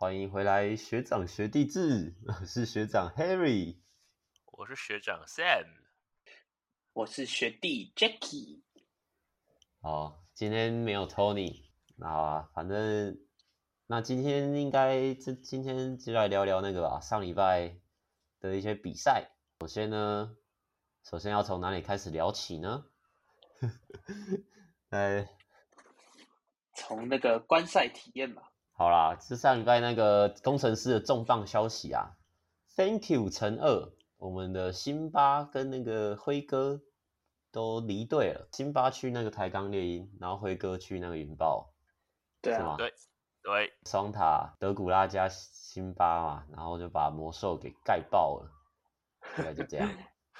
欢迎回来，学长学弟制，我是学长 Harry，我是学长 Sam，我是学弟 Jacky。好，今天没有 Tony，那反正那今天应该这今天就来聊聊那个吧，上礼拜的一些比赛。首先呢，首先要从哪里开始聊起呢？来，从那个观赛体验吧。好啦，是上礼拜那个工程师的重磅消息啊！Thank you 乘二，我们的辛巴跟那个辉哥都离队了。辛巴去那个台钢猎鹰，然后辉哥去那个云豹，对啊，是吗？对对，双塔德古拉加辛巴嘛，然后就把魔兽给盖爆了，大概就这样。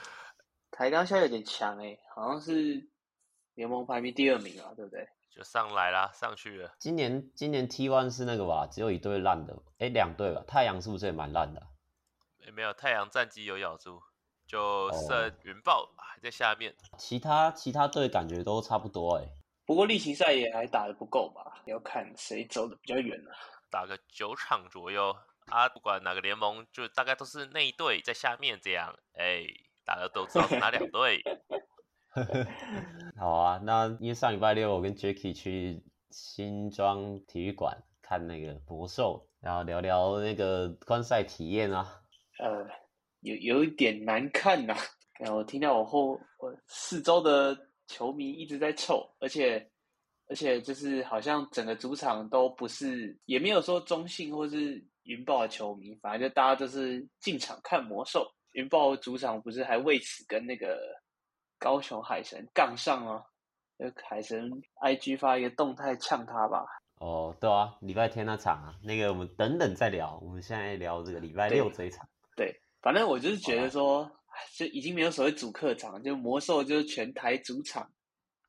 台钢现在有点强诶，好像是联盟排名第二名啊，对不对？就上来啦，上去了。今年今年 T1 是那个吧，只有一队烂的，哎，两队吧。太阳是不是也蛮烂的？也没有，太阳战绩有咬住，就剩云豹还在下面。哦、其他其他队感觉都差不多哎。不过例行赛也还打得不够吧？要看谁走的比较远了、啊。打个九场左右啊，不管哪个联盟，就大概都是那一队在下面这样。哎，大家都知道是哪两队。好啊，那因为上礼拜六我跟 Jacky 去新庄体育馆看那个魔兽，然后聊聊那个观赛体验啊。呃，有有一点难看呐、啊，然后我听到我后我四周的球迷一直在凑，而且而且就是好像整个主场都不是，也没有说中性或是云豹的球迷，反正就大家都是进场看魔兽。云豹主场不是还为此跟那个。高雄海神杠上啊！那海神 IG 发一个动态呛他吧。哦，对啊，礼拜天那场啊，那个我们等等再聊。我们现在聊这个礼拜六这一场。对，对，反正我就是觉得说，就已经没有所谓主客场，就魔兽就是全台主场，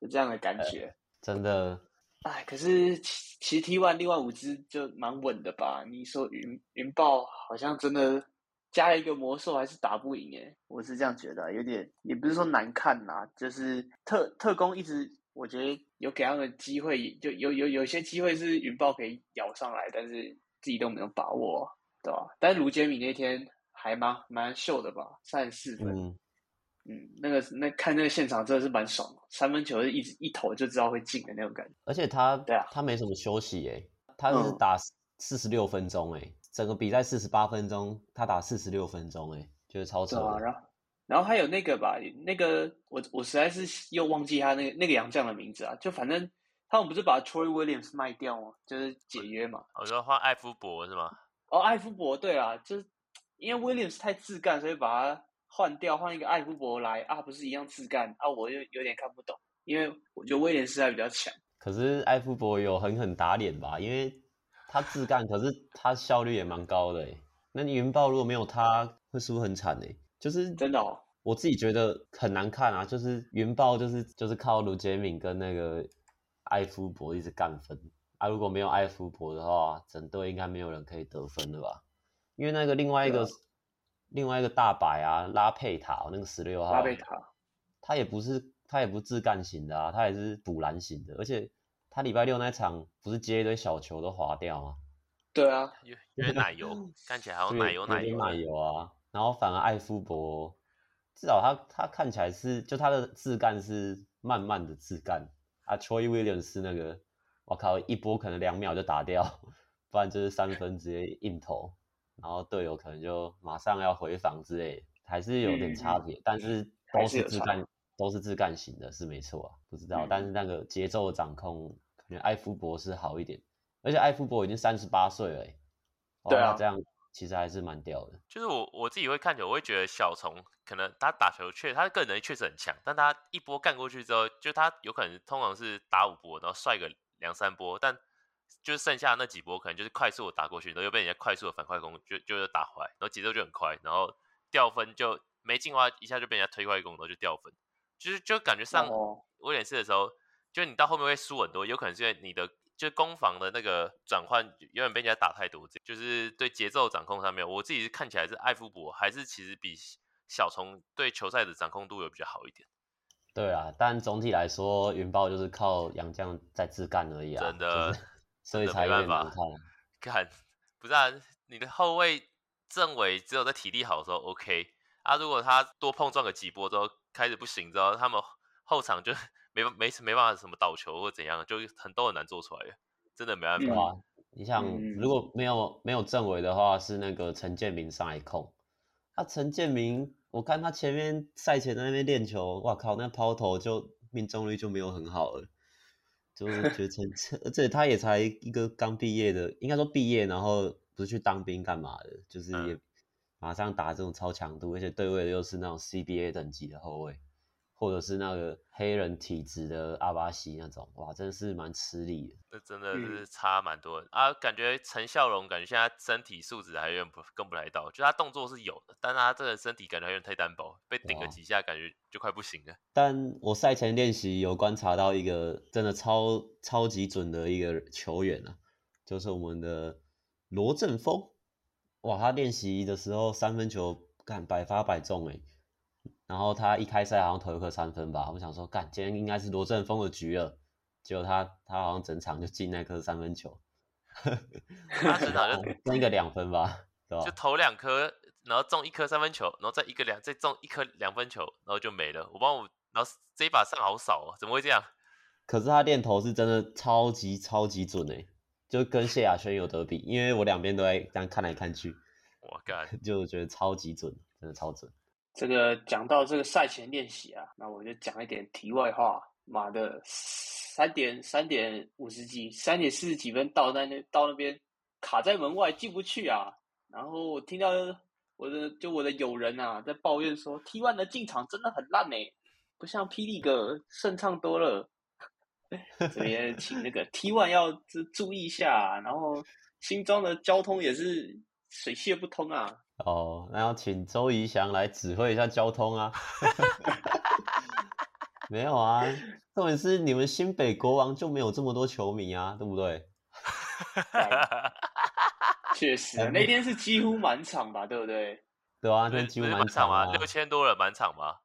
就这样的感觉。呃、真的。哎，可是其其实 T1 另外五支就蛮稳的吧？你说云云豹好像真的。加一个魔兽还是打不赢诶，我是这样觉得，有点也不是说难看呐，就是特特工一直我觉得有给他们机会，就有有有些机会是云豹可以咬上来，但是自己都没有把握，对吧？但是卢杰米那天还蛮蛮秀的吧，三十四分，嗯，嗯，那个那看那个现场真的是蛮爽，三分球是一直一投就知道会进的那种感觉，而且他对啊，他没什么休息诶，他是打四十六分钟诶。嗯整个比赛四十八分钟，他打四十六分钟，哎，就是超扯。啊，然后，然后还有那个吧，那个我我实在是又忘记他那个那个洋将的名字啊。就反正他们不是把 Troy Williams 卖掉吗？就是解约嘛。我说换艾夫伯是吗？哦，艾夫伯，对啊，就是因为 Williams 太自干，所以把他换掉，换一个艾夫伯来啊，不是一样自干啊？我又有点看不懂，因为我觉得威廉斯还比较强。可是艾夫伯有狠狠打脸吧？因为。他自干，可是他效率也蛮高的诶。那你云豹如果没有他，会输很惨诶。就是真的哦，我自己觉得很难看啊。就是云豹就是就是靠卢杰敏跟那个艾夫伯一直干分啊。如果没有艾夫伯的话，整队应该没有人可以得分了吧？因为那个另外一个另外一个大白啊，拉佩塔那个十六号，拉佩塔，他也不是他也不是自干型的啊，他也是补篮型的，而且。他礼拜六那场不是接一堆小球都滑掉吗？对啊，有有奶油，看起来好像奶油奶油奶油啊。然后反而艾夫伯，至少他他看起来是，就他的自干是慢慢的自干啊。Troy Williams 是那个，我靠，一波可能两秒就打掉，不然就是三分直接硬投，然后队友可能就马上要回防之类，还是有点差别，嗯、但是都是自干。都是自干型的，是没错啊，不知道，嗯、但是那个节奏的掌控，可能艾夫伯是好一点，而且艾夫伯已经三十八岁了，对啊，这样其实还是蛮屌的。就是我我自己会看球，我会觉得小虫可能他打球确，他个人能力确实很强，但他一波干过去之后，就他有可能通常是打五波，然后帅个两三波，但就是剩下那几波可能就是快速的打过去，然后又被人家快速的反快攻，就就打回来，然后节奏就很快，然后掉分就没进化，一下就被人家推快攻，然后就掉分。就是就感觉上威廉斯的时候，就你到后面会输很多，有可能是因为你的就是攻防的那个转换永远被人家打太多，就是对节奏掌控上面，我自己看起来是艾夫伯还是其实比小虫对球赛的掌控度有比较好一点。对啊，但总体来说，云豹就是靠杨将在自干而已啊，真的，所以才有点难看。看不是啊，你的后卫政委只有在体力好的时候 OK 啊，如果他多碰撞个几波之后开始不行之后，他们后场就 没没没办法什么倒球或怎样，就很都很难做出来的，真的没办法。嗯、你想如果没有没有政委的话，是那个陈建明上来控，啊，陈建明，我看他前面赛前在那边练球，哇靠，那抛投就命中率就没有很好了。就 是觉得陈，而且他也才一个刚毕业的，应该说毕业，然后不是去当兵干嘛的，就是也马上打这种超强度，而且对位的又是那种 CBA 等级的后卫。或者是那个黑人体质的阿巴西那种，哇，真的是蛮吃力的。这真的是差蛮多的、嗯、啊！感觉陈孝荣感觉现在身体素质还有点不更不来到，就他动作是有的，但他这个身体感觉还有点太单薄，被顶了几下感觉就快不行了。但我赛前练习有观察到一个真的超超级准的一个球员啊，就是我们的罗振峰。哇，他练习的时候三分球干百发百中哎。然后他一开赛好像投一颗三分吧，我想说，干，今天应该是罗振峰的局了。结果他他好像整场就进那颗三分球，他整场就中一个两分吧，对吧？就投两颗，然后中一颗三分球，然后再一个两，再中一颗两分球，然后就没了。我帮我，然后这一把上好少哦，怎么会这样？可是他练投是真的超级超级准诶，就跟谢亚轩有得比，因为我两边都在这样看来看去，我干，就觉得超级准，真的超准。这个讲到这个赛前练习啊，那我就讲一点题外话。妈的，三点三点五十几，三点四十几分到那那到那边卡在门外进不去啊。然后我听到我的就我的友人啊在抱怨说，T One 的进场真的很烂哎，不像霹雳哥顺畅多了。这边请那个 T one 要注意一下，然后新庄的交通也是水泄不通啊。哦，那要请周怡翔来指挥一下交通啊！没有啊，重点是你们新北国王就没有这么多球迷啊，对不对？确实，那天是几乎满场吧，对不对？对啊，那天几乎满场啊，六千多人满场吗？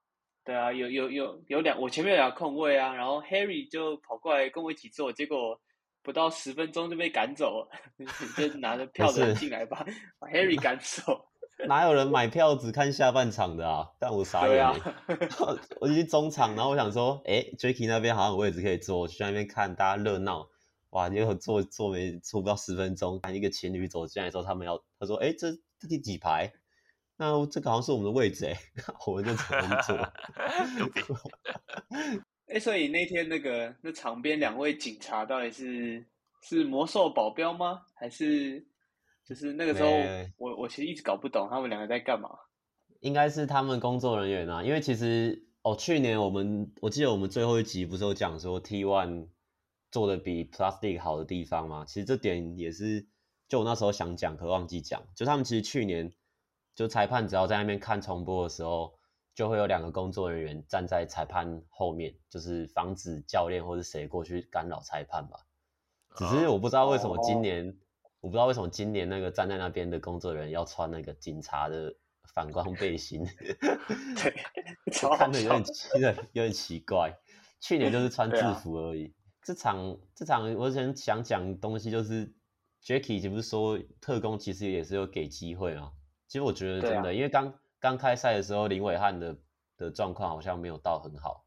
对啊，有有有有两，我前面有两个空位啊，然后 Harry 就跑过来跟我一起坐，结果不到十分钟就被赶走了，就拿着票子进来吧，把 Harry 赶走。哪有人买票只看下半场的啊？但我傻眼，啊、我已经中场，然后我想说，哎、欸、Jacky 那边好像有位置可以坐，我去那边看大家热闹。哇，结果坐坐没坐不到十分钟，看一个情侣走进来之后，他们要他说，哎、欸，这这第几排？那这个好像是我们的位置哎，我们就只能坐。哎、欸，所以那天那个那场边两位警察到底是是魔兽保镖吗？还是？就是那个时候，我我其实一直搞不懂他们两个在干嘛。应该是他们工作人员啊，因为其实哦，去年我们我记得我们最后一集不是有讲说 T One 做的比 Plastic 好的地方吗？其实这点也是，就我那时候想讲可忘记讲，就他们其实去年就裁判只要在那边看重播的时候，就会有两个工作人员站在裁判后面，就是防止教练或者谁过去干扰裁判吧。只是我不知道为什么今年。我不知道为什么今年那个站在那边的工作人员要穿那个警察的反光背心，对，看着有点奇，有点奇怪。去年就是穿制服而已。啊、这场这场我想想讲东西就是，Jacky 岂不是说特工其实也是有给机会啊？其实我觉得真的，啊、因为刚刚开赛的时候林伟汉的的状况好像没有到很好。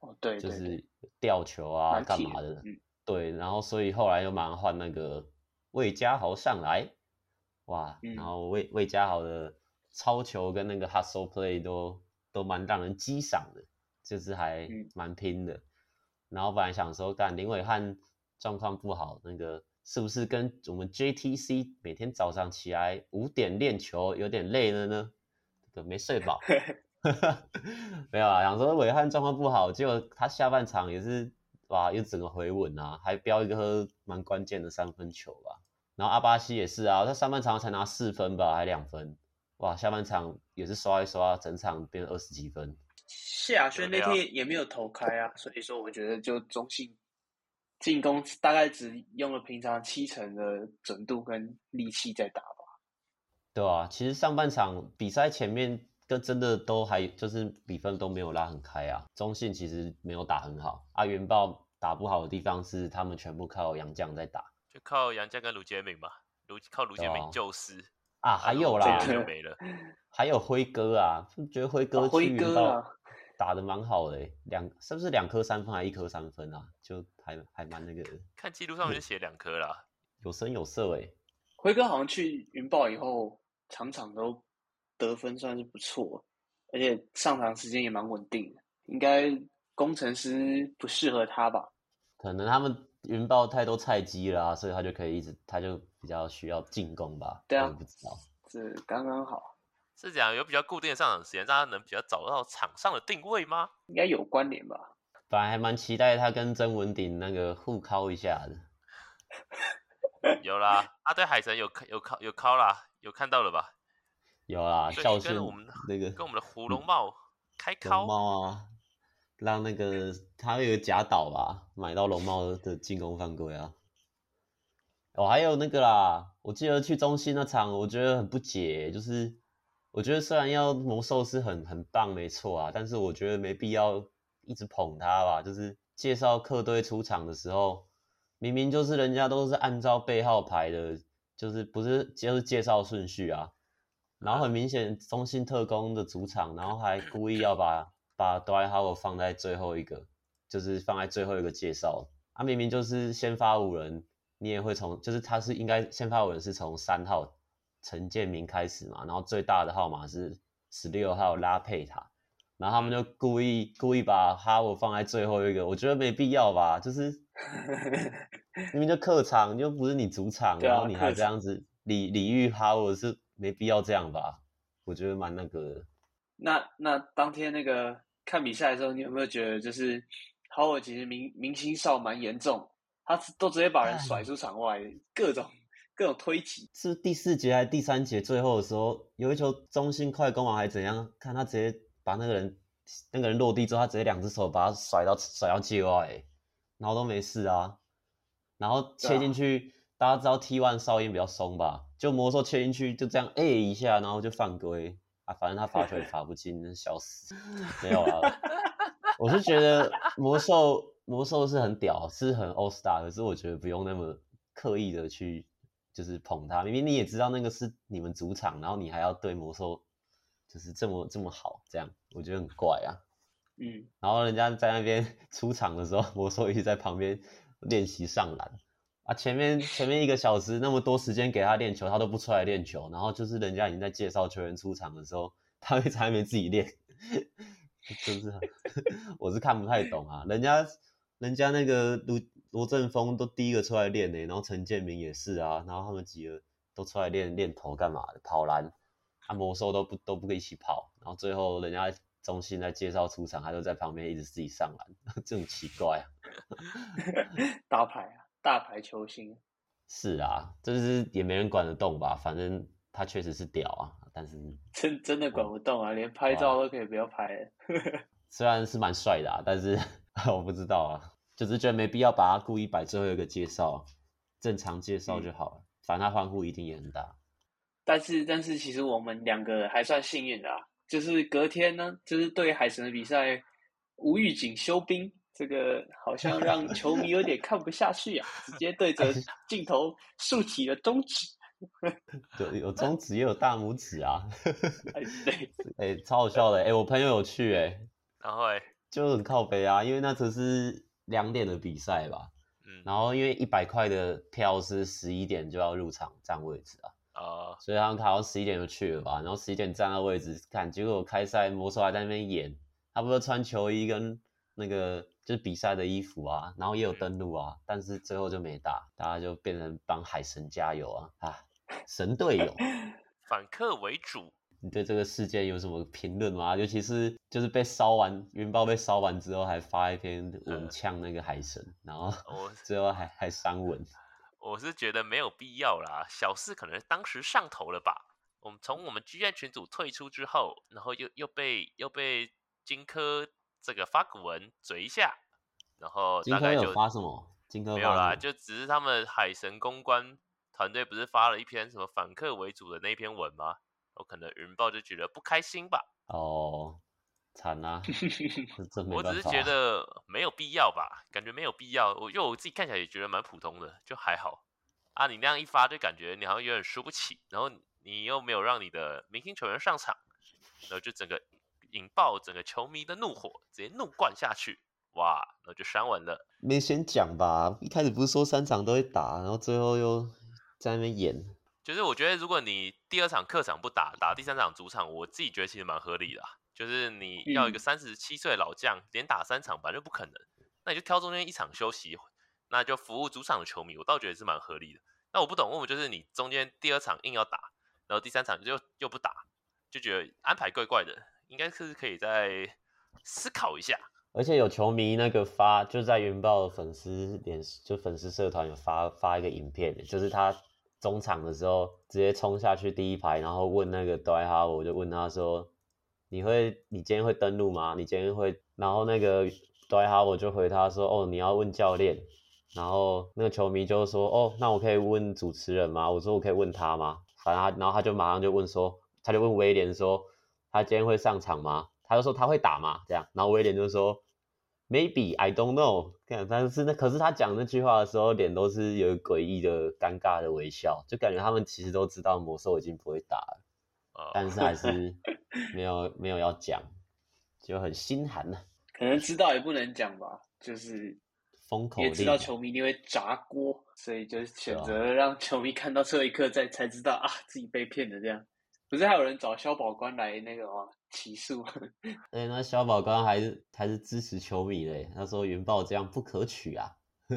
哦，对，就是吊球啊干嘛的，嗯、对，然后所以后来又马上换那个。魏家豪上来，哇，然后魏魏家豪的超球跟那个 hustle play 都都蛮让人激赏的，就是还蛮拼的。然后本来想说，干林伟汉状况不好，那个是不是跟我们 JTC 每天早上起来五点练球有点累了呢？这个没睡饱，没有啊，想说伟汉状况不好，结果他下半场也是哇，又整个回稳啊，还飙一个蛮关键的三分球吧。然后阿巴西也是啊，他上半场才拿四分吧，还两分，哇，下半场也是刷一刷，整场变二十几分。谢亚轩那天也没有投开啊，所以说我觉得就中信进攻大概只用了平常七成的准度跟力气在打吧。对啊，其实上半场比赛前面跟真的都还就是比分都没有拉很开啊，中信其实没有打很好，啊，元豹打不好的地方是他们全部靠杨将在打。就靠杨将跟卢杰明嘛，卢靠卢杰明救失啊，啊，还有啦，就没了，还有辉哥啊，就觉得辉哥去云豹打的蛮好的，两是不是两颗三分还一颗三分啊？就还还蛮那个的，看记录上面就写两颗啦，有声有色哎。辉哥好像去云豹以后，场场都得分算是不错，而且上场时间也蛮稳定的。应该工程师不适合他吧？可能他们云豹太多菜鸡了啊，所以他就可以一直，他就比较需要进攻吧？对啊，不知道，是刚刚好。是这样，有比较固定的上场时间，大家能比较找到场上的定位吗？应该有关联吧。本来还蛮期待他跟曾文鼎那个互敲一下的。有啦，他对海神有有敲有敲啦，有看到了吧？有啦，教训我们那个跟我们的胡龙茂开考。龙茂啊，让那个他有个假岛吧，买到龙茂的进攻犯规啊。哦，还有那个啦，我记得去中心那场，我觉得很不解，就是我觉得虽然要魔兽是很很棒，没错啊，但是我觉得没必要一直捧他吧，就是介绍客队出场的时候。明明就是人家都是按照背号排的，就是不是就是介绍顺序啊，然后很明显中信特工的主场，然后还故意要把把 d w y Howard 放在最后一个，就是放在最后一个介绍，啊明明就是先发五人，你也会从就是他是应该先发五人是从三号陈建明开始嘛，然后最大的号码是十六号拉佩塔，然后他们就故意故意把 Howard 放在最后一个，我觉得没必要吧，就是。明明就客场，又不是你主场，啊、然后你还这样子礼礼遇哈，我是没必要这样吧？我觉得蛮那个的。那那当天那个看比赛的时候，你有没有觉得就是哈尔其实明明星哨蛮严重，他都直接把人甩出场外，各种各种推挤。是第四节还是第三节最后的时候，有一球中心快攻啊，还是怎样？看他直接把那个人那个人落地之后，他直接两只手把他甩到甩到界外。然后都没事啊，然后切进去，啊、大家知道 T one 哨音比较松吧？就魔兽切进去就这样 A 一下，然后就犯规啊！反正他罚球也罚不进，笑死！没有啊，我是觉得魔兽魔兽是很屌，是很 All Star，可是我觉得不用那么刻意的去就是捧他，明明你也知道那个是你们主场，然后你还要对魔兽就是这么这么好，这样我觉得很怪啊。嗯，然后人家在那边 出场的时候，魔兽一直在旁边练习上篮啊。前面前面一个小时那么多时间给他练球，他都不出来练球。然后就是人家已经在介绍球员出场的时候，他会在那边自己练，就是 我是看不太懂啊。人家人家那个卢罗振峰都第一个出来练呢，然后陈建明也是啊，然后他们几个都出来练练投干嘛的，跑篮啊，魔兽都不都不跟一起跑，然后最后人家。中心在介绍出场，他就在旁边一直自己上篮，这很奇怪啊！大牌啊，大牌球星。是啊，就是也没人管得动吧？反正他确实是屌啊，但是真真的管不动啊，连拍照都可以不要拍了。虽然是蛮帅的啊，但是我不知道啊，就是觉得没必要把他故意摆最后一个介绍，正常介绍就好了。嗯、反正他欢呼一定也很大。但是，但是其实我们两个还算幸运的啊。就是隔天呢，就是对海神的比赛，无预警休兵，这个好像让 球迷有点看不下去啊，直接对着镜头竖起了中指。对，有中指也有大拇指啊。哎，对，哎，超好笑的。哎，我朋友有去，哎，然后哎，就很靠北啊，因为那只是两点的比赛吧。嗯。然后因为一百块的票是十一点就要入场占位置啊。啊，uh, 所以他们好像十一点就去了吧，然后十一点站到位置看，结果开赛魔兽还在那边演，他不是穿球衣跟那个就是比赛的衣服啊，然后也有登录啊，但是最后就没打，大家就变成帮海神加油啊啊，神队友，反客为主。你对这个事件有什么评论吗？尤其是就是被烧完云豹被烧完之后，还发一篇文呛那个海神，然后 最后还还删文。我是觉得没有必要啦，小四可能当时上头了吧。我们从我们 GM 群组退出之后，然后又又被又被荆轲这个发古文嘴一下，然后大概就金科有发什么？荆轲没有啦，就只是他们海神公关团队不是发了一篇什么反客为主的那篇文吗？我可能云豹就觉得不开心吧。哦。惨啊！我只是觉得没有必要吧，感觉没有必要。我因为我自己看起来也觉得蛮普通的，就还好。啊，你那样一发就感觉你好像有点输不起，然后你又没有让你的明星球员上场，然后就整个引爆整个球迷的怒火，直接怒灌下去，哇，然后就删完了。没先讲吧，一开始不是说三场都会打，然后最后又在那边演。就是我觉得如果你第二场客场不打，打第三场主场，我自己觉得其实蛮合理的。就是你要一个三十七岁的老将连打三场，反正不可能，那你就挑中间一场休息。那就服务主场的球迷，我倒觉得是蛮合理的。那我不懂，问我就是你中间第二场硬要打，然后第三场就又不打，就觉得安排怪怪的，应该是可以再思考一下。而且有球迷那个发，就在云豹粉丝脸，就粉丝社团有发发一个影片，就是他中场的时候直接冲下去第一排，然后问那个杜兰特，我就问他说：“你会，你今天会登录吗？你今天会？”然后那个杜兰特我就回他说：“哦，你要问教练。”然后那个球迷就说：“哦，那我可以问主持人吗？”我说：“我可以问他吗？”反正他，然后他就马上就问说：“他就问威廉说，他今天会上场吗？”他就说他会打吗？这样，然后威廉就说：“Maybe I don't know。”看，但是那可是他讲那句话的时候，脸都是有诡异的、尴尬的微笑，就感觉他们其实都知道魔兽已经不会打了，但是还是没有没有要讲，就很心寒呢。可能知道也不能讲吧，就是。封口也知道球迷一定会砸锅，所以就选择让球迷看到这一刻再才知道啊，自己被骗的这样。不是还有人找消保官来那个吗？起诉？哎，那消保官还是还是支持球迷嘞。他说云豹这样不可取啊，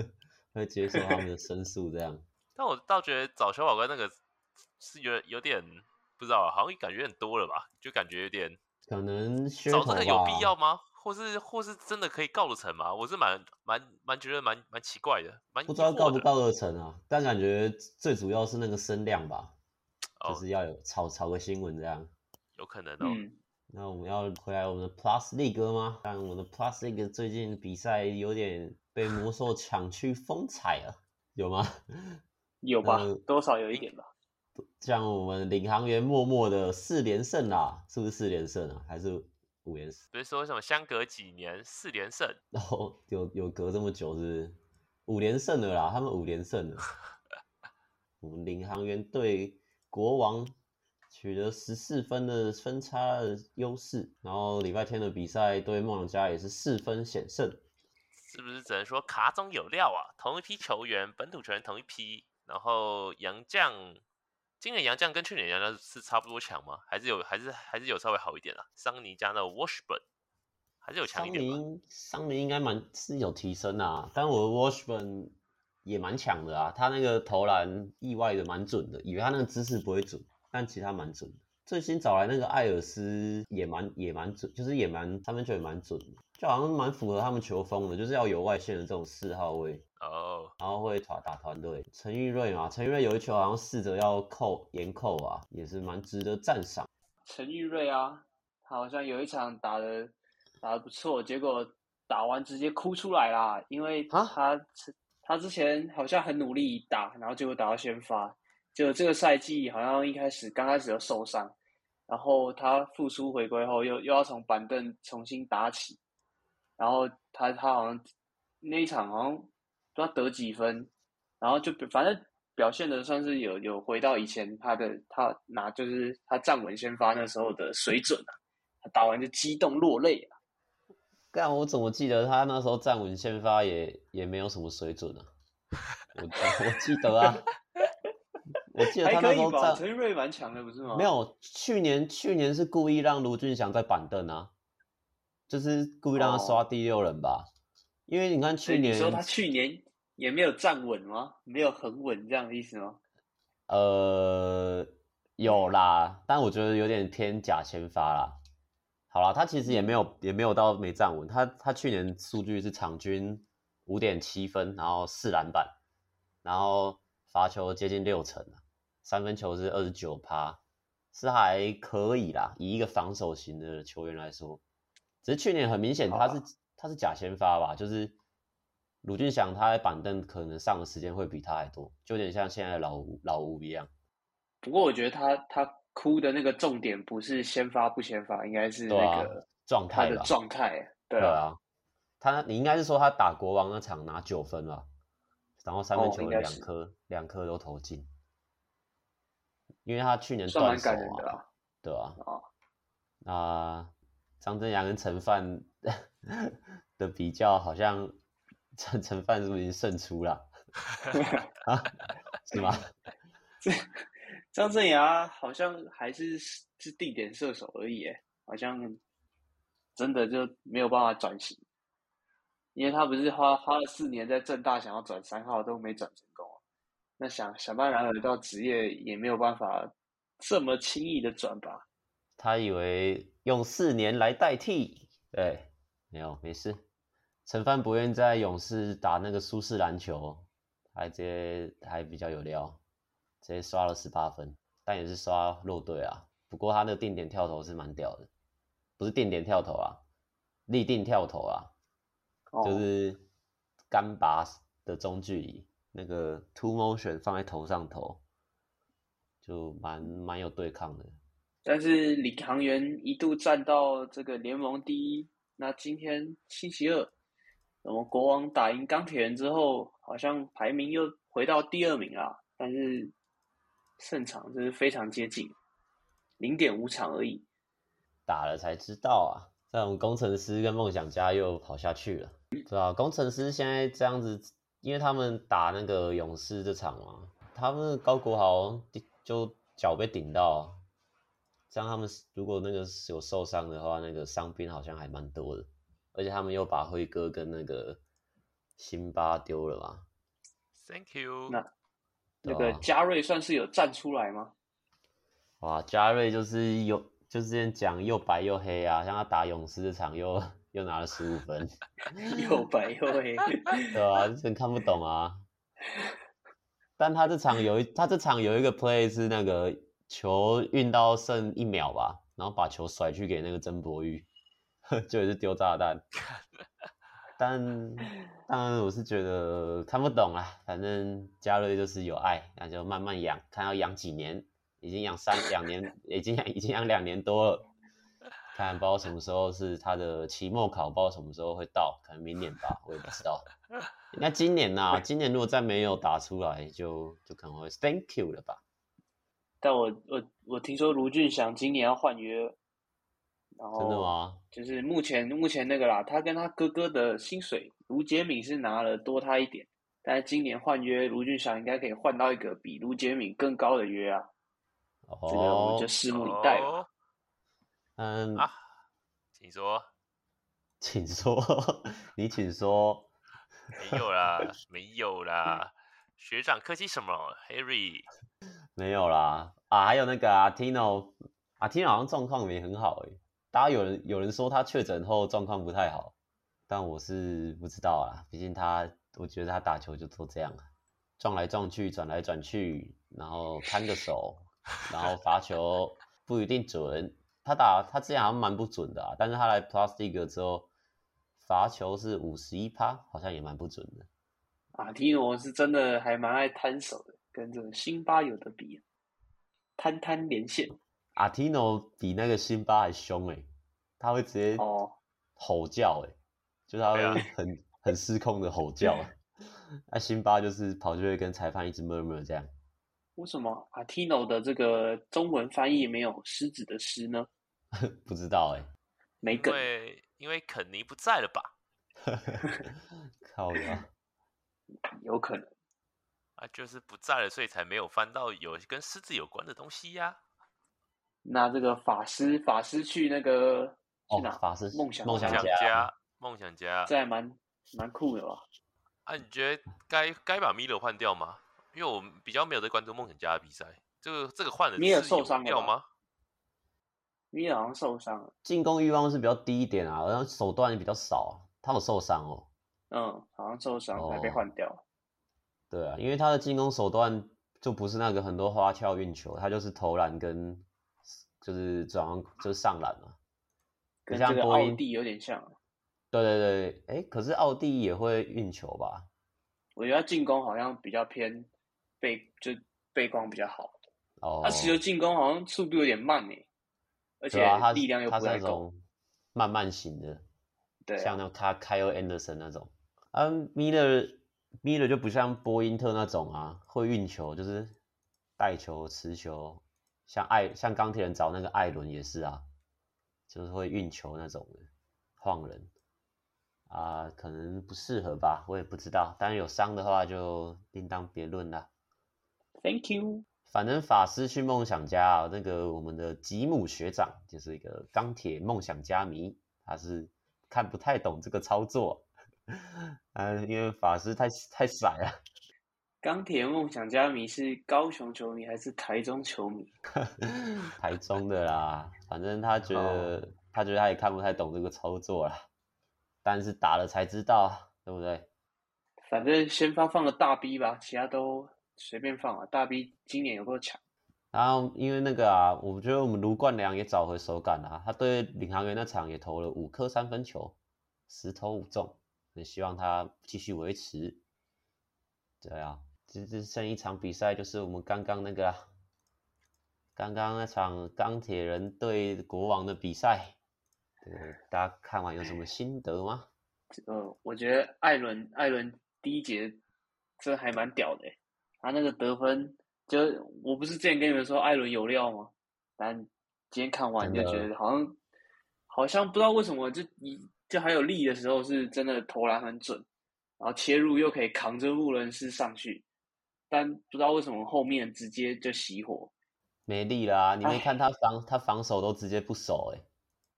会接受他们的申诉这样。但我倒觉得找消保官那个是有有点不知道，好像感觉很多了吧？就感觉有点可能找这个有必要吗？或是或是真的可以告得成吗？我是蛮蛮蛮觉得蛮蛮奇怪的，蛮不知道告不告得成啊。但感觉最主要是那个声量吧，哦、就是要有炒炒个新闻这样。有可能哦。嗯、那我们要回来我们的 Plus League 吗？但我们的 Plus League 最近比赛有点被魔兽抢去风采了，有吗？有吧，呃、多少有一点吧。像我们领航员默默的四连胜啦，是不是四连胜啊？还是？五连胜，不是说什么相隔几年四连胜，然后、哦、有有隔这么久是，是五连胜了啦，他们五连胜了。我们领航员对国王取得十四分的分差的优势，然后礼拜天的比赛对梦想家也是四分险胜，是不是只能说卡总有料啊？同一批球员，本土球员同一批，然后洋将。今年杨将跟去年杨将是差不多强吗？还是有还是还是有稍微好一点啊？桑尼加那 Washburn 还是有强一点吗？桑尼桑尼应该蛮是有提升啊，但我的 Washburn 也蛮强的啊，他那个投篮意外的蛮准的，以为他那个姿势不会准，但其实他蛮准的。最新找来那个艾尔斯也蛮也蛮准，就是也蛮三分球也蛮准的，就好像蛮符合他们球风的，就是要有外线的这种四号位。哦，oh. 然后会团打团队，陈玉瑞嘛，陈玉瑞有一球好像试着要扣严扣啊，也是蛮值得赞赏。陈玉瑞啊，他好像有一场打的打的不错，结果打完直接哭出来啦，因为他蛤他之前好像很努力打，然后结果打到先发，结果这个赛季好像一开始刚开始就受伤，然后他复出回归后又又要从板凳重新打起，然后他他好像那一场好像。不知道得几分，然后就反正表现的算是有有回到以前他的他拿就是他站稳先发那时候的水准啊，他打完就激动落泪啊。但我怎么记得他那时候站稳先发也也没有什么水准啊？我我记得啊，我记得他那时候站陈瑞蛮强的不是吗？没有，去年去年是故意让卢俊祥在板凳啊，就是故意让他刷第六人吧。哦因为你看去年，你说他去年也没有站稳吗？没有很稳这样的意思吗？呃，有啦，但我觉得有点偏假先发啦。好啦，他其实也没有也没有到没站稳，他他去年数据是场均五点七分，然后四篮板，然后罚球接近六成，三分球是二十九趴，是还可以啦。以一个防守型的球员来说，只是去年很明显他是。他是假先发吧？就是鲁俊祥，他在板凳可能上的时间会比他还多，就有点像现在的老吴老吴一样。不过我觉得他他哭的那个重点不是先发不先发，应该是那个状态的状态。对啊，他你应该是说他打国王那场拿九分吧？然后三分球两颗两颗都投进，因为他去年断手啊，啊对吧、啊？哦，那张镇阳跟陈范 的比较，好像陈陈范是不是已经胜出了？啊，是吗？这张镇阳好像还是是定点射手而已，哎，好像真的就没有办法转型，因为他不是花花了四年在正大想要转三号都没转成功，那想想办法到职业也没有办法这么轻易的转吧？他以为用四年来代替，对，没有没事。陈范不愿在勇士打那个舒适篮球。还直接还比较有料，直接刷了十八分，但也是刷弱队啊。不过他那个定点跳投是蛮屌的，不是定点跳投啊，立定跳投啊，哦、就是干拔的中距离，那个 two motion 放在头上投，就蛮蛮有对抗的。但是领航员一度站到这个联盟第一，那今天星期二。我们国王打赢钢铁人之后，好像排名又回到第二名啊，但是胜场就是非常接近，零点五场而已。打了才知道啊，这种工程师跟梦想家又跑下去了，对吧？工程师现在这样子，因为他们打那个勇士这场嘛，他们高国豪就脚被顶到，这样他们如果那个有受伤的话，那个伤兵好像还蛮多的。而且他们又把辉哥跟那个辛巴丢了嘛？Thank you。那那个嘉瑞算是有站出来吗？哇，嘉瑞就是有，就是之前讲又白又黑啊，像他打勇士这场又又拿了十五分，又白又黑，对啊，真看不懂啊。但他这场有一，他这场有一个 play 是那个球运到剩一秒吧，然后把球甩去给那个曾博玉。就也是丢炸弹，但当然我是觉得看不懂啊。反正嘉瑞就是有爱，那就慢慢养，看要养几年，已经养三两年，已经养已经养两年多了，看不知道什么时候是他的期末考，不知道什么时候会到，可能明年吧，我也不知道。那今年呢、啊？今年如果再没有打出来就，就可能会 Thank you 了吧。但我我我听说卢俊祥今年要换约。然后真的吗？就是目前目前那个啦，他跟他哥哥的薪水，卢杰敏是拿了多他一点，但是今年换约，卢俊祥应该可以换到一个比卢杰敏更高的约啊。哦，这个我们就拭目以待吧。嗯啊，请说，请说，你请说。没有啦，没有啦，学长客气什么，Harry？没有啦，啊，还有那个阿 Tino，阿 Tino 好像状况没很好诶。大家有人有人说他确诊后状况不太好，但我是不知道啊。毕竟他，我觉得他打球就都这样，撞来撞去，转来转去，然后摊个手，然后罚球 不一定准。他打他之前好像蛮不准的啊，但是他来 Plus League 之后，罚球是五十一趴，好像也蛮不准的。马提诺是真的还蛮爱摊手的，跟这个辛巴有的比，摊摊连线。阿提诺比那个辛巴还凶诶，他会直接吼叫诶，就是他会很很失控的吼叫。那辛巴就是跑去会跟裁判一直 murmur 这样。为什么阿提诺的这个中文翻译没有狮子的狮呢？不知道诶，没梗。因为因为肯尼不在了吧？靠呀，有可能啊，就是不在了，所以才没有翻到有跟狮子有关的东西呀。那这个法师，法师去那个去哪？哦、法师梦想梦想家，梦想家，这还蛮蛮酷的吧？啊，你觉得该该把米勒换掉吗？因为我比较没有在关注梦想家的比赛，这个这个换的米勒受伤了吗？米勒好像受伤了，进攻欲望是比较低一点啊，然后手段也比较少，他有受伤哦。嗯，好像受伤才被换掉。哦。对啊，因为他的进攻手段就不是那个很多花俏运球，他就是投篮跟。就是转，就是上篮嘛，跟这个奥地有点像。对对对，哎，可是奥地也会运球吧？我觉得他进攻好像比较偏背，就背光比较好。哦。他其实进攻好像速度有点慢呢，而且力量又不太够。慢慢型的，对，像那个他 Kyle Anderson 那种。嗯，米勒米勒就不像波因特那种啊，会运球，就是带球、持球，像艾像钢铁人找那个艾伦也是啊，就是会运球那种的晃人啊，可能不适合吧，我也不知道。当然有伤的话就另当别论啦。Thank you。反正法师去梦想家啊，那个我们的吉姆学长就是一个钢铁梦想家迷，他是看不太懂这个操作，嗯，因为法师太太傻了。钢铁梦想家迷是高雄球迷还是台中球迷？台中的啦，反正他觉得、oh. 他觉得他也看不太懂这个操作啦，但是打了才知道，对不对？反正先发放了大 B 吧，其他都。随便放啊！大 B 今年有够强，然后因为那个啊，我觉得我们卢冠良也找回手感了啊。他对领航员那场也投了五颗三分球，十投五中，很希望他继续维持。对啊，只只剩一场比赛，就是我们刚刚那个啊，刚刚那场钢铁人对国王的比赛。对，大家看完有什么心得吗？呃，我觉得艾伦艾伦第一节真的还蛮屌的。他那个得分，就我不是之前跟你们说艾伦有料吗？但今天看完就觉得好像好像不知道为什么就一就还有力的时候是真的投篮很准，然后切入又可以扛着穆伦斯上去，但不知道为什么后面直接就熄火，没力啦！你没看他防他防守都直接不守哎，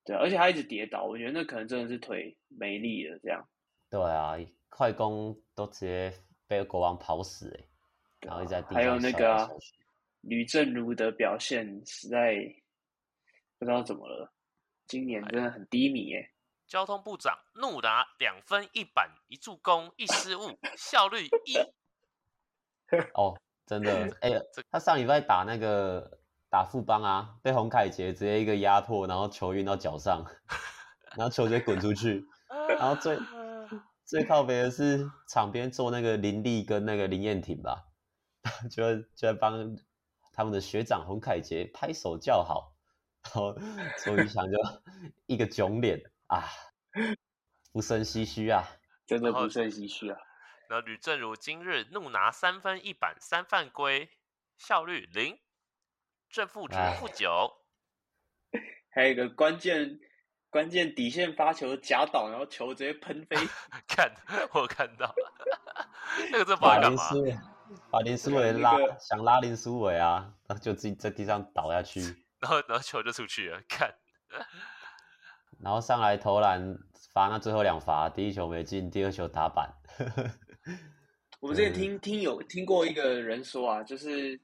对，而且他一直跌倒，我觉得那可能真的是腿没力了这样。对啊，快攻都直接被国王跑死哎。然后在还有那个、啊、吕政儒的表现实在不知道怎么了，今年真的很低迷耶。交通部长怒拿两分一板一助攻一失误，效率一。哦，真的，哎、欸，他上礼拜打那个打富邦啊，被洪凯杰直接一个压迫，然后球运到脚上，然后球直接滚出去，然后最最靠北的是场边坐那个林立跟那个林彦廷吧。就就在帮他们的学长洪凯杰拍手叫好，然后周瑜翔就一个囧脸啊，不胜唏嘘啊，真的不胜唏嘘啊。然后吕正如今日怒拿三分一板三犯规，效率零，正负值负九。还有一个关键关键底线发球假倒，然后球直接喷飞，看我看到了，那个这不知道干嘛。把林书伟拉，想拉林书伟啊，然后就自己在地上倒下去，然后然后球就出去了，看，然后上来投篮罚那最后两罚，第一球没进，第二球打板。我们之前听听有听过一个人说啊，就是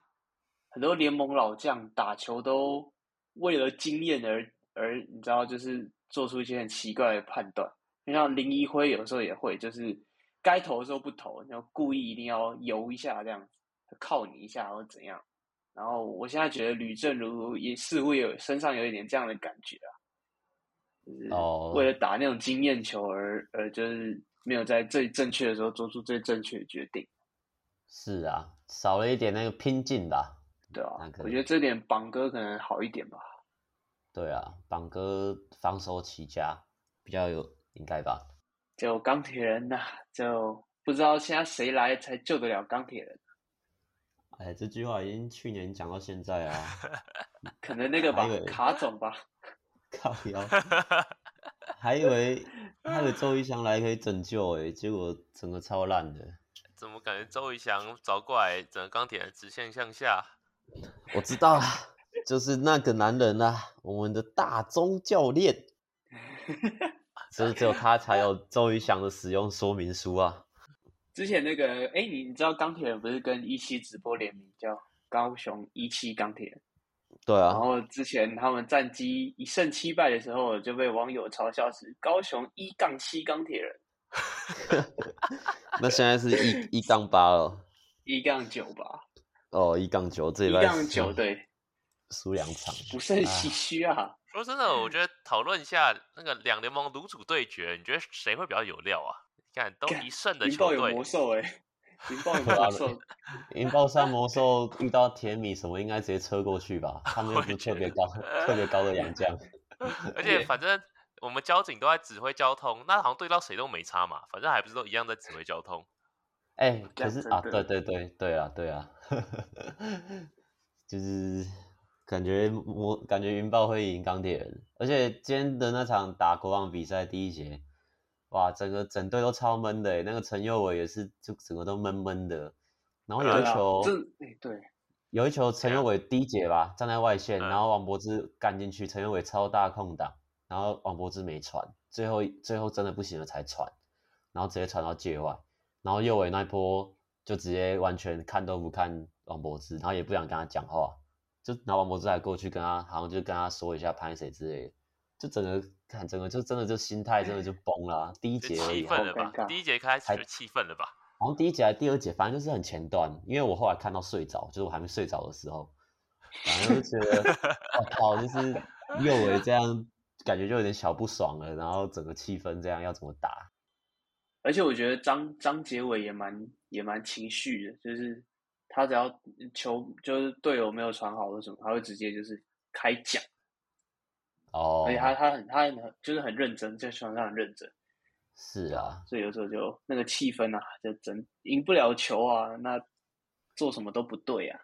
很多联盟老将打球都为了经验而而你知道，就是做出一些很奇怪的判断，就像林一辉有时候也会就是。该投的时候不投，然后故意一定要游一下这样子，靠你一下或怎样。然后我现在觉得吕正如也似乎有身上有一点这样的感觉啊，就是为了打那种经验球而而就是没有在最正确的时候做出最正确的决定。是啊，少了一点那个拼劲吧？对啊，我觉得这点榜哥可能好一点吧。对啊，榜哥防守起家比较有应该吧。就钢铁人呐、啊，就不知道现在谁来才救得了钢铁人。哎，这句话已经去年讲到现在啊，可能那个吧，卡总吧，靠腰，还以为 还以为周仪翔来可以拯救哎，结果整个超烂的。怎么感觉周仪翔找过来，整个钢铁人直线向下？我知道了，就是那个男人啊，我们的大宗教练。只只有他才有周仪翔的使用说明书啊！之前那个，哎，你你知道钢铁人不是跟一期直播联名叫高雄一期钢铁人？对啊。然后之前他们战绩一胜七败的时候，就被网友嘲笑是高雄一杠七钢铁人。那现在是一一杠八了。一杠九吧。哦，一杠九，这一杠九对，输两场，不胜唏嘘啊。说真的，我觉得讨论一下那个两联盟炉主对决，你觉得谁会比较有料啊？你看都一胜的球队，魔兽哎，云豹有魔兽，云豹上 魔兽遇到铁米什么，应该直接车过去吧？他们又不是特别高，特别高的洋将，而且反正我们交警都在指挥交通，那好像对到谁都没差嘛，反正还不是都一样在指挥交通。哎、欸，可是啊，对对对对啊，对啊，就是感觉我感觉云豹会赢钢铁人，而且今天的那场打国王比赛第一节，哇，整个整队都超闷的，那个陈佑伟也是就整个都闷闷的，然后有一球，对，有一球陈佑伟第一节吧，站在外线，然后王柏芝干进去，陈佑伟超大空档，然后王柏芝没传，最后最后真的不行了才传，然后直接传到界外。然后右伟那一波就直接完全看都不看王柏芝，然后也不想跟他讲话，就拿王柏芝来过去跟他，好像就跟他说一下拍谁之类的，就整个看整个就真的就心态真的就崩了、啊。第一节气氛了吧？第一节开始就气氛了吧？好像第一节还是第二节，反正就是很前段，因为我后来看到睡着，就是我还没睡着的时候，反正就觉得 我靠，就是右尾这样感觉就有点小不爽了，然后整个气氛这样要怎么打？而且我觉得张张杰伟也蛮也蛮情绪的，就是他只要球就是队友没有传好或什么，他会直接就是开讲。哦。而且他他很他很就是很认真，在场上很认真。是啊。所以有时候就那个气氛啊，就真赢不了球啊，那做什么都不对啊。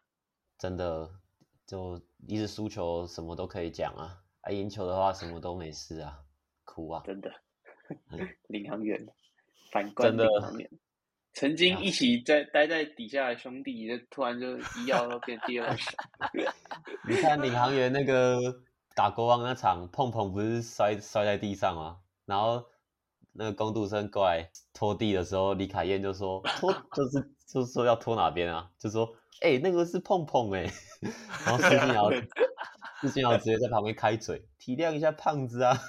真的，就一直输球什么都可以讲啊，啊赢球的话什么都没事啊，哭啊。真的，领航员。反观领航员，曾经一起在待在底下的兄弟，就突然就一要变第二小。你看领航员那个打国王那场，碰碰不是摔摔在地上吗？然后那个工读生过来拖地的时候，李凯燕就说 拖就是就是说要拖哪边啊？就说哎、欸、那个是碰碰哎、欸，然后施晋尧施晋尧直接在旁边开嘴，体谅一下胖子啊。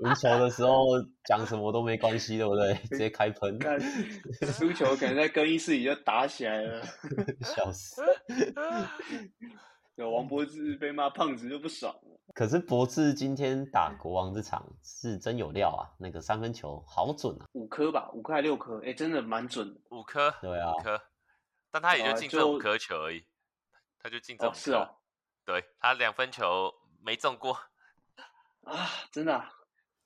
赢球的时候讲什么都没关系，对不对？直接开喷。输球可能在更衣室里就打起来了，笑死。有王柏智被骂胖子就不爽了。可是博智今天打国王这场是真有料啊，那个三分球好准啊，五颗吧，五颗还六颗？哎、欸，真的蛮准的，五颗。对啊，五颗。但他也就进这五颗球而已，他就进这五颗。是哦。对，他两分球没中过啊，真的、啊。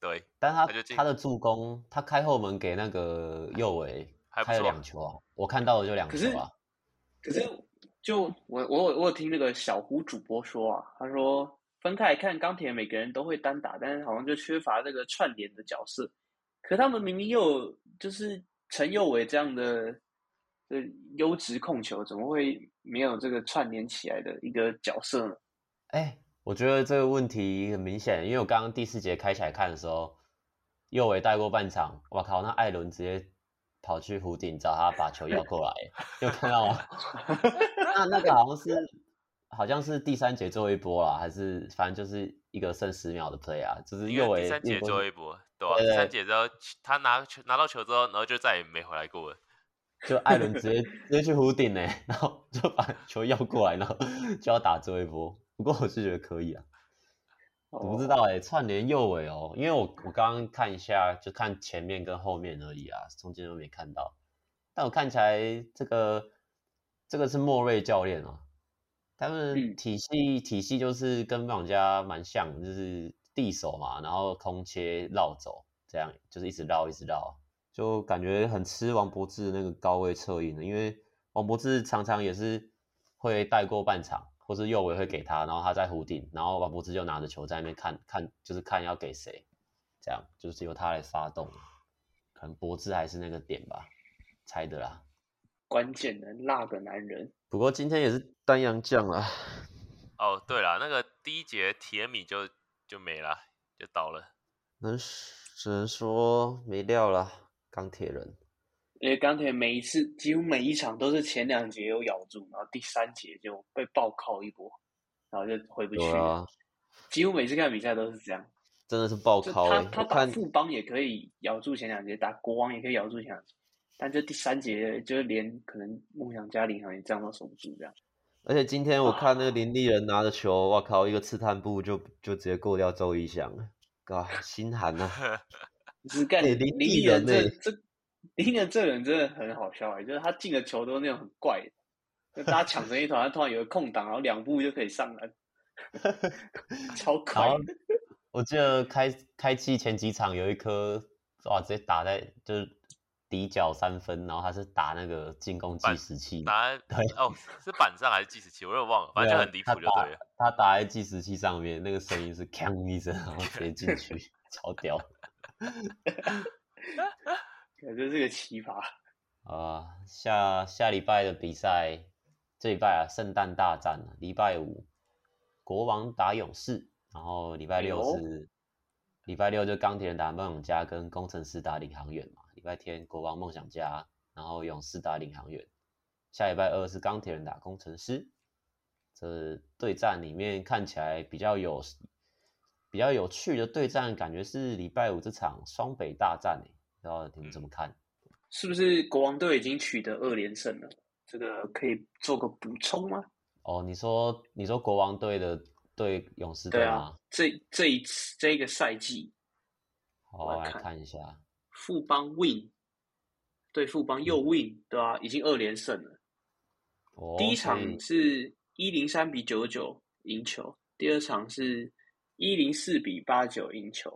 对，但他他，他的助攻，他开后门给那个右卫，还有两球啊，我看到的就两球啊。可是，可是就我我我有听那个小胡主播说啊，他说分开看钢铁每个人都会单打，但是好像就缺乏这个串联的角色。可他们明明又有就是陈右伟这样的这优质控球，怎么会没有这个串联起来的一个角色呢？哎。我觉得这个问题很明显，因为我刚刚第四节开起来看的时候，右维带过半场，我靠，那艾伦直接跑去湖顶找他把球要过来，又看到吗？那那个好像是好像是第三节最后一波啦，还是反正就是一个剩十秒的 play 啊，就是右为第三节最后一波，对啊，第三节之后他拿球拿到球之后，然后就再也没回来过了，就艾伦直接 直接去湖顶呢，然后就把球要过来，然后就要打最后一波。不过我是觉得可以啊，我不知道哎、欸，串联右尾哦，因为我我刚刚看一下，就看前面跟后面而已啊，中间都没看到。但我看起来这个这个是莫瑞教练啊，他们体系体系就是跟棒家蛮像，就是地手嘛，然后空切绕走，这样就是一直绕一直绕，就感觉很吃王柏志那个高位策应的，因为王柏志常常也是会带过半场。或是右维会给他，然后他在弧顶，然后王柏智就拿着球在那边看看，就是看要给谁，这样就是由他来发动，可能柏智还是那个点吧，猜的啦。关键的那个男人。不过今天也是丹阳将啊。哦，对了，那个第一节铁米就就没了，就倒了。能只能说没料了，钢铁人。因为钢铁每一次几乎每一场都是前两节有咬住，然后第三节就被暴靠一波，然后就回不去几乎每次看比赛都是这样，真的是暴靠、欸。他他打富邦也可以咬住前两节，打国王也可以咬住前两节，但就第三节就是连可能梦想家领航也这样都守不住这样。而且今天我看那个林立人拿着球，哇靠，一个刺探步就就直接过掉周仪翔了，啊，心寒呐、啊！是干林立人这这。林人这个人真的很好笑哎，就是他进的球都是那种很怪的，就大家抢成一团，他突然有个空档，然后两步就可以上篮，超 快。我记得开开季前几场有一颗哇，直接打在就是底角三分，然后他是打那个进攻计时器，打对哦，是板上还是计时器？我有点忘了，反正就很离谱，就对了。他打，他打在计时器上面，那个声音是锵一声，然后直接进去，超屌。感觉是个奇葩 啊！下下礼拜的比赛，这礼拜啊，圣诞大战，礼拜五国王打勇士，然后礼拜六是。礼拜六就钢铁人打梦想家，跟工程师打领航员嘛。礼拜天国王梦想家，然后勇士打领航员。下礼拜二是钢铁人打工程师。这对战里面看起来比较有比较有趣的对战，感觉是礼拜五这场双北大战诶，不知道你们怎么看？是不是国王队已经取得二连胜了？这个可以做个补充吗？哦，你说你说国王队的。对勇士队啊，这这一次这个赛季，好，我来看一下，富邦 win，对富邦又 win，对啊，已经二连胜了。哦，第一场是一零三比九九赢球，第二场是一零四比八九赢球。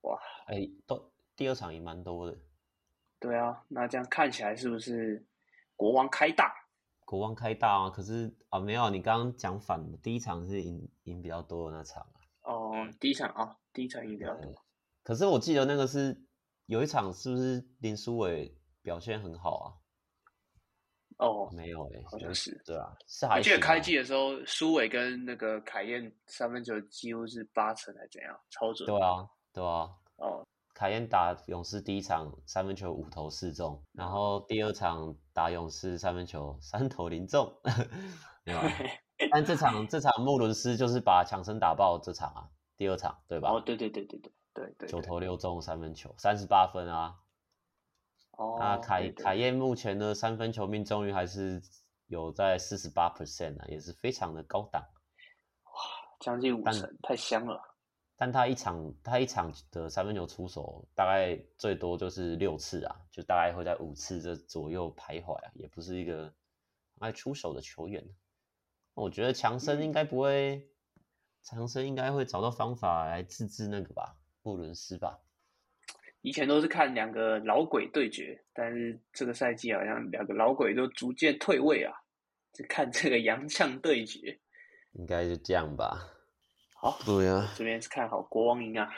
哇，哎，都第二场也蛮多的。对啊，那这样看起来是不是国王开大？国王开大啊，可是啊没有，你刚刚讲反了，第一场是赢赢比较多的那场啊。哦，第一场啊，第一场赢比较多。可是我记得那个是有一场，是不是林书伟表现很好啊？哦，没有诶、欸，好像是。对啊，是还。我记得开季的时候，书伟跟那个凯燕三分球几乎是八成还是怎样，超准。对啊，对啊。哦。凯燕打勇士第一场三分球五投四中，然后第二场打勇士三分球三投零中，对吧。但这场这场穆伦斯就是把强森打爆这场啊，第二场对吧？哦，对对对对对对对，九投六中三分球三十八分啊。哦，那凯凯燕目前的三分球命中率还是有在四十八 percent 啊，也是非常的高档。哇，将近五成，太香了。但他一场他一场的三分球出手大概最多就是六次啊，就大概会在五次这左右徘徊啊，也不是一个爱出手的球员。我觉得强森应该不会，强森应该会找到方法来自制那个吧，布伦斯吧。以前都是看两个老鬼对决，但是这个赛季好像两个老鬼都逐渐退位啊，就看这个洋将对决，应该是这样吧。好，对呀，这边是看好国王赢啊，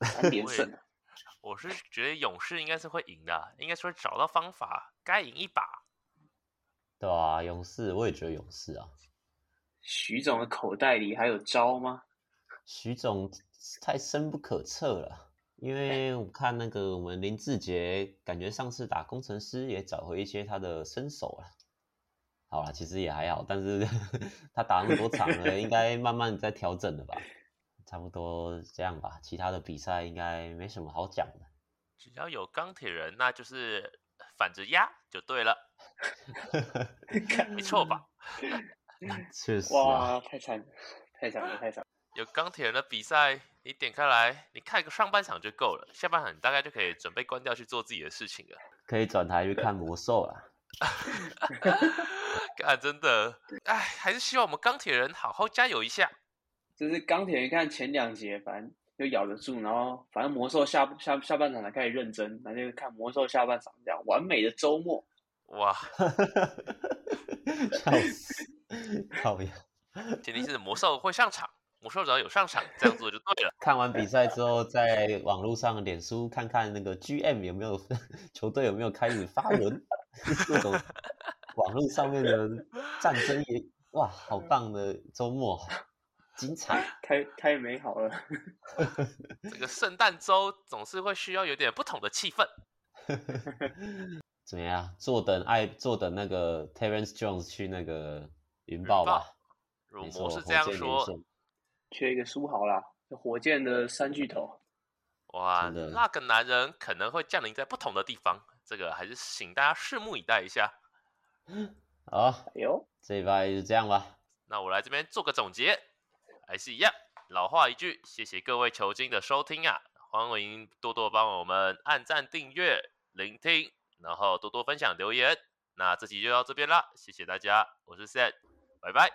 三 连胜。我是觉得勇士应该是会赢的，应该是会找到方法，该赢一把。对啊，勇士，我也觉得勇士啊。徐总的口袋里还有招吗？徐总太深不可测了，因为我看那个我们林志杰，感觉上次打工程师也找回一些他的身手了。好了，其实也还好，但是 他打那么多场了，应该慢慢在调整了吧？差不多这样吧。其他的比赛应该没什么好讲的。只要有钢铁人，那就是反着压就对了，没错吧？确实。哇，太惨，太惨了，太惨。有钢铁人的比赛，你点开来，你看个上半场就够了，下半场你大概就可以准备关掉去做自己的事情了。可以转台去看魔兽了。干真的，哎，还是希望我们钢铁人好好加油一下。就是钢铁人看前两节，反正就咬得住，然后反正魔兽下下下半场才开始认真，那就看魔兽下半场这样完美的周末。哇，笑死，讨厌。前提是魔兽会上场，魔兽只要有上场，这样做就对了。看完 比赛之后，在网络上脸书看看那个 GM 有没有 球队有没有开始发文，各种。网络上面的战争也哇，好棒的周末，精彩，太太美好了。这个圣诞周总是会需要有点不同的气氛。怎么样？坐等爱坐等那个 Terrence Jones 去那个云豹吧。如果是这样说，缺一个书豪啦，火箭的三巨头。哇，那个男人可能会降临在不同的地方，这个还是请大家拭目以待一下。好，哎呦，这一拜就这样吧。那我来这边做个总结，还是一样，老话一句，谢谢各位球精的收听啊，欢迎多多帮我们按赞、订阅、聆听，然后多多分享留言。那这期就到这边啦，谢谢大家，我是 Seth，拜拜，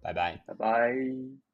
拜拜，拜拜。